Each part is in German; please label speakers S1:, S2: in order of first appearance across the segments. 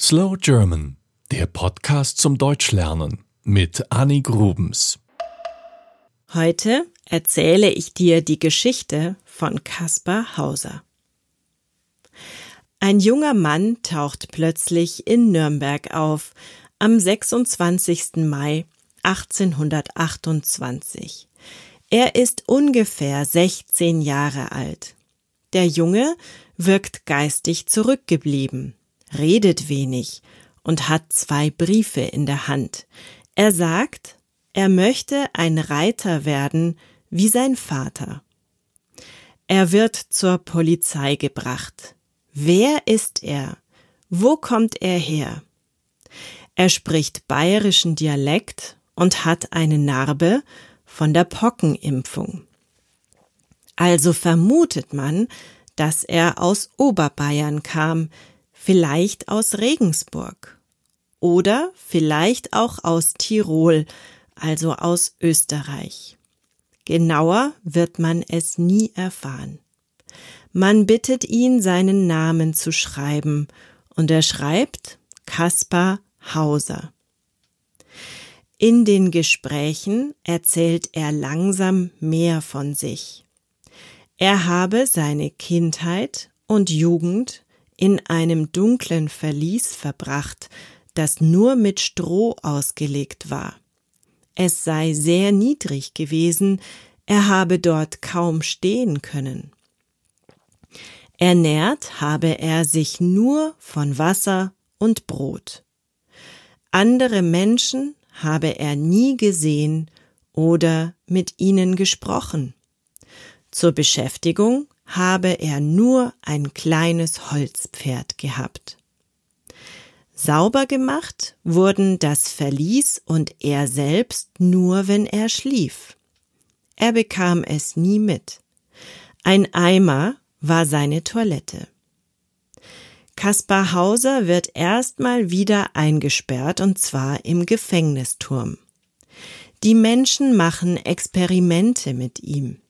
S1: Slow German, der Podcast zum Deutschlernen mit Annie Grubens.
S2: Heute erzähle ich dir die Geschichte von Caspar Hauser. Ein junger Mann taucht plötzlich in Nürnberg auf am 26. Mai 1828. Er ist ungefähr 16 Jahre alt. Der Junge wirkt geistig zurückgeblieben redet wenig und hat zwei Briefe in der Hand. Er sagt, er möchte ein Reiter werden wie sein Vater. Er wird zur Polizei gebracht. Wer ist er? Wo kommt er her? Er spricht bayerischen Dialekt und hat eine Narbe von der Pockenimpfung. Also vermutet man, dass er aus Oberbayern kam, vielleicht aus Regensburg oder vielleicht auch aus Tirol, also aus Österreich. Genauer wird man es nie erfahren. Man bittet ihn, seinen Namen zu schreiben, und er schreibt Kaspar Hauser. In den Gesprächen erzählt er langsam mehr von sich. Er habe seine Kindheit und Jugend in einem dunklen Verlies verbracht, das nur mit Stroh ausgelegt war. Es sei sehr niedrig gewesen, er habe dort kaum stehen können. Ernährt habe er sich nur von Wasser und Brot. Andere Menschen habe er nie gesehen oder mit ihnen gesprochen. Zur Beschäftigung habe er nur ein kleines Holzpferd gehabt. Sauber gemacht wurden das Verlies und er selbst nur, wenn er schlief. Er bekam es nie mit. Ein Eimer war seine Toilette. Kaspar Hauser wird erstmal wieder eingesperrt und zwar im Gefängnisturm. Die Menschen machen Experimente mit ihm.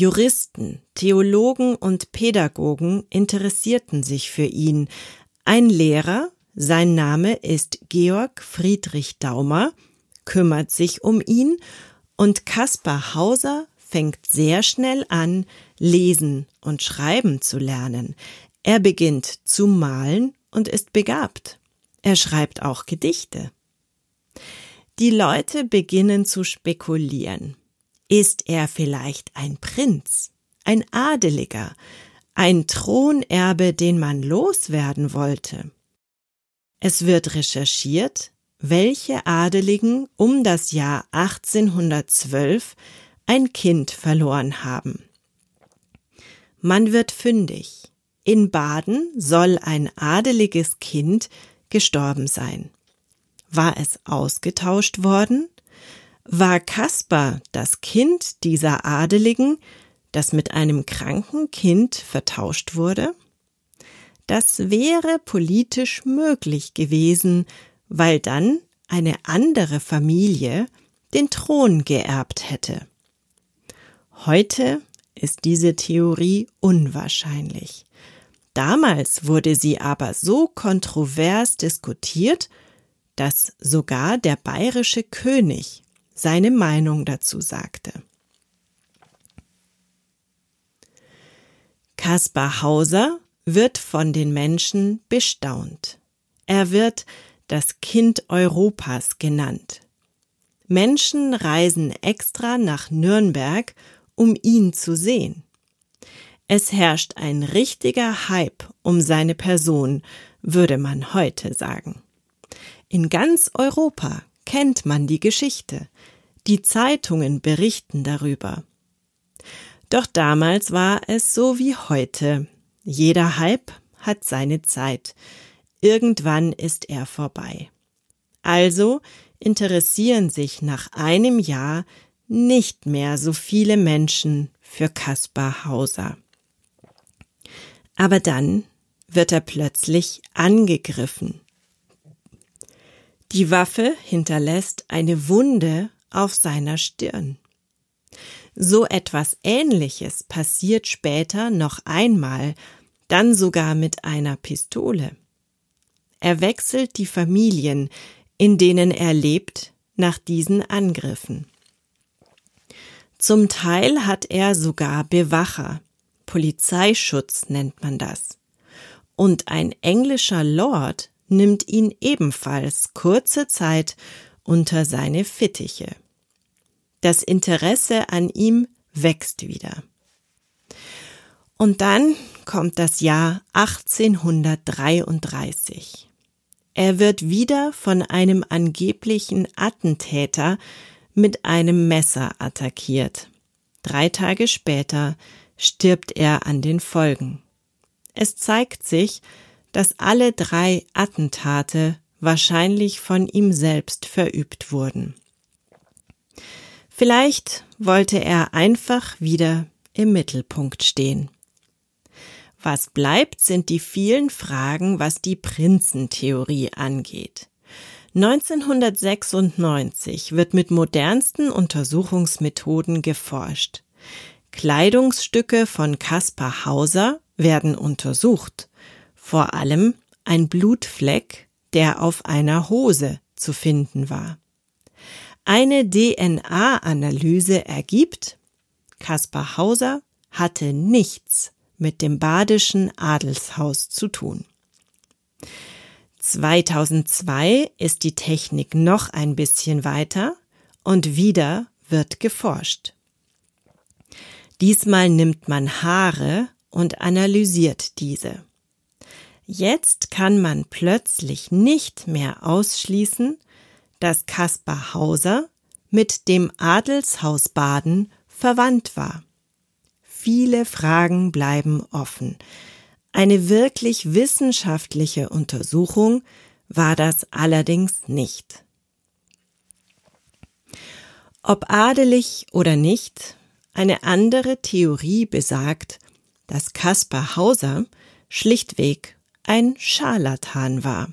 S2: Juristen, Theologen und Pädagogen interessierten sich für ihn. Ein Lehrer, sein Name ist Georg Friedrich Daumer, kümmert sich um ihn und Kaspar Hauser fängt sehr schnell an, lesen und schreiben zu lernen. Er beginnt zu malen und ist begabt. Er schreibt auch Gedichte. Die Leute beginnen zu spekulieren. Ist er vielleicht ein Prinz, ein Adeliger, ein Thronerbe, den man loswerden wollte? Es wird recherchiert, welche Adeligen um das Jahr 1812 ein Kind verloren haben. Man wird fündig. In Baden soll ein adeliges Kind gestorben sein. War es ausgetauscht worden? War Kaspar das Kind dieser Adeligen, das mit einem kranken Kind vertauscht wurde? Das wäre politisch möglich gewesen, weil dann eine andere Familie den Thron geerbt hätte. Heute ist diese Theorie unwahrscheinlich. Damals wurde sie aber so kontrovers diskutiert, dass sogar der bayerische König seine Meinung dazu sagte. Kaspar Hauser wird von den Menschen bestaunt. Er wird das Kind Europas genannt. Menschen reisen extra nach Nürnberg, um ihn zu sehen. Es herrscht ein richtiger Hype um seine Person, würde man heute sagen. In ganz Europa kennt man die Geschichte. Die Zeitungen berichten darüber. Doch damals war es so wie heute. Jeder Hype hat seine Zeit. Irgendwann ist er vorbei. Also interessieren sich nach einem Jahr nicht mehr so viele Menschen für Kaspar Hauser. Aber dann wird er plötzlich angegriffen. Die Waffe hinterlässt eine Wunde auf seiner Stirn. So etwas Ähnliches passiert später noch einmal, dann sogar mit einer Pistole. er wechselt die Familien, in denen er lebt, nach diesen Angriffen. Zum Teil hat er sogar Bewacher, Polizeischutz nennt man das. Und ein englischer Lord nimmt ihn ebenfalls kurze Zeit unter seine Fittiche. Das Interesse an ihm wächst wieder. Und dann kommt das Jahr 1833. Er wird wieder von einem angeblichen Attentäter mit einem Messer attackiert. Drei Tage später stirbt er an den Folgen. Es zeigt sich, dass alle drei Attentate wahrscheinlich von ihm selbst verübt wurden. Vielleicht wollte er einfach wieder im Mittelpunkt stehen. Was bleibt, sind die vielen Fragen, was die Prinzentheorie angeht. 1996 wird mit modernsten Untersuchungsmethoden geforscht. Kleidungsstücke von Caspar Hauser werden untersucht, vor allem ein Blutfleck, der auf einer Hose zu finden war. Eine DNA-Analyse ergibt, Caspar Hauser hatte nichts mit dem badischen Adelshaus zu tun. 2002 ist die Technik noch ein bisschen weiter und wieder wird geforscht. Diesmal nimmt man Haare und analysiert diese. Jetzt kann man plötzlich nicht mehr ausschließen, dass Kaspar Hauser mit dem Adelshaus Baden verwandt war. Viele Fragen bleiben offen. Eine wirklich wissenschaftliche Untersuchung war das allerdings nicht. Ob adelig oder nicht, eine andere Theorie besagt, dass Caspar Hauser schlichtweg ein Scharlatan war.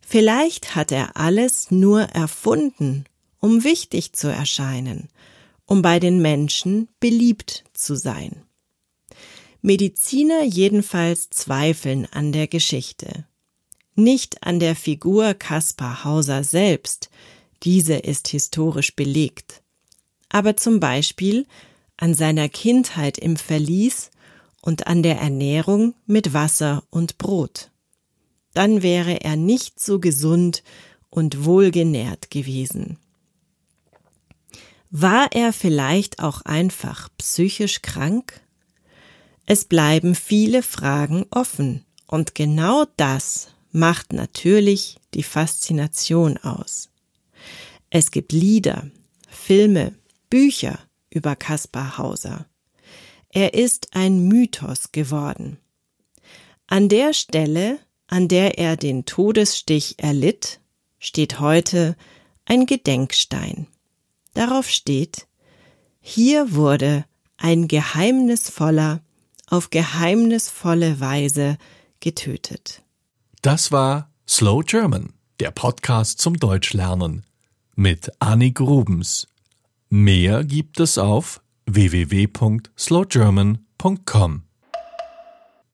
S2: Vielleicht hat er alles nur erfunden, um wichtig zu erscheinen, um bei den Menschen beliebt zu sein. Mediziner jedenfalls zweifeln an der Geschichte. Nicht an der Figur Caspar Hauser selbst, diese ist historisch belegt, aber zum Beispiel an seiner Kindheit im Verlies und an der Ernährung mit Wasser und Brot. Dann wäre er nicht so gesund und wohlgenährt gewesen. War er vielleicht auch einfach psychisch krank? Es bleiben viele Fragen offen, und genau das macht natürlich die Faszination aus. Es gibt Lieder, Filme, Bücher über Kaspar Hauser. Er ist ein Mythos geworden. An der Stelle, an der er den Todesstich erlitt, steht heute ein Gedenkstein. Darauf steht, hier wurde ein geheimnisvoller, auf geheimnisvolle Weise getötet.
S1: Das war Slow German, der Podcast zum Deutschlernen mit Annik Rubens. Mehr gibt es auf www.slowgerman.com.